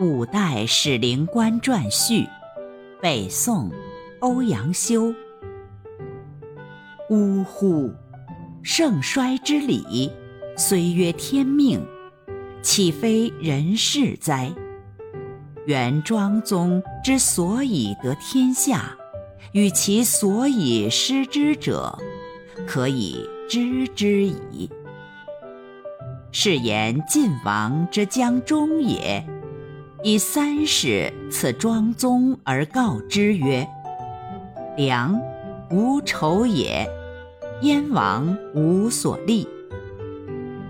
五代史灵官传序，北宋，欧阳修。呜呼！盛衰之理，虽曰天命，岂非人事哉？原庄宗之所以得天下，与其所以失之者，可以知之矣。是言晋王之将终也。以三使赐庄宗而告之曰：“良，无仇也。燕王无所立。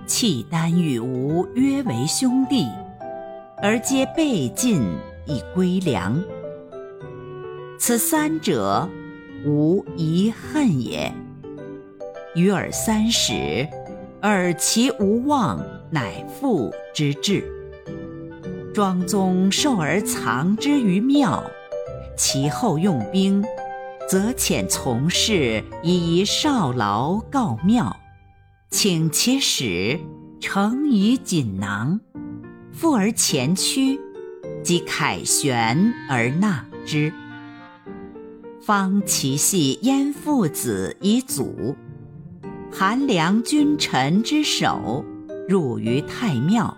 契丹与吴约为兄弟，而皆被晋以归良。此三者，无遗恨也。与尔三使，尔其无望，乃父之志。”庄宗受而藏之于庙，其后用兵，则遣从事以少劳告庙，请其使呈以锦囊，复而前驱，即凯旋而纳之。方其系燕父子以祖，韩良君臣之首，入于太庙。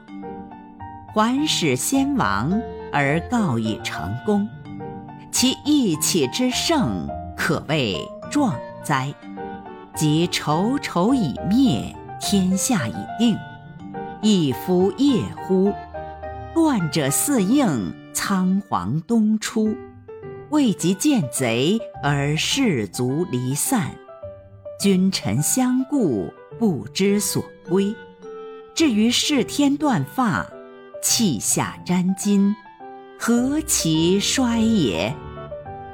还使先王而告以成功，其义气之盛，可谓壮哉！即仇仇已灭，天下已定，一夫夜乎？乱者四应，仓皇东出，未及见贼而士卒离散，君臣相顾，不知所归，至于视天断发。气下沾巾，何其衰也！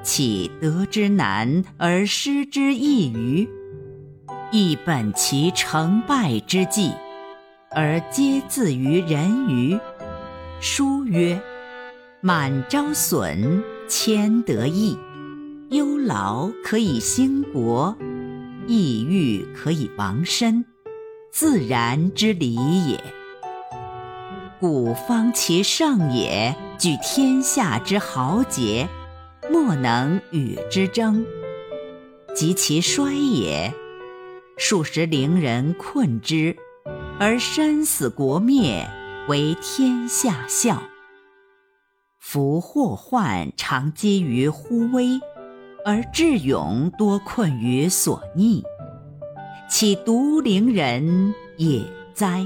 岂得之难而失之易于？亦本其成败之际，而皆自于人于。书曰：“满招损，谦得益。忧劳可以兴国，抑郁可以亡身，自然之理也。”古方其盛也，举天下之豪杰，莫能与之争；及其衰也，数十陵人困之，而身死国灭，为天下笑。夫祸患常积于忽微，而智勇多困于所逆，岂独陵人也哉？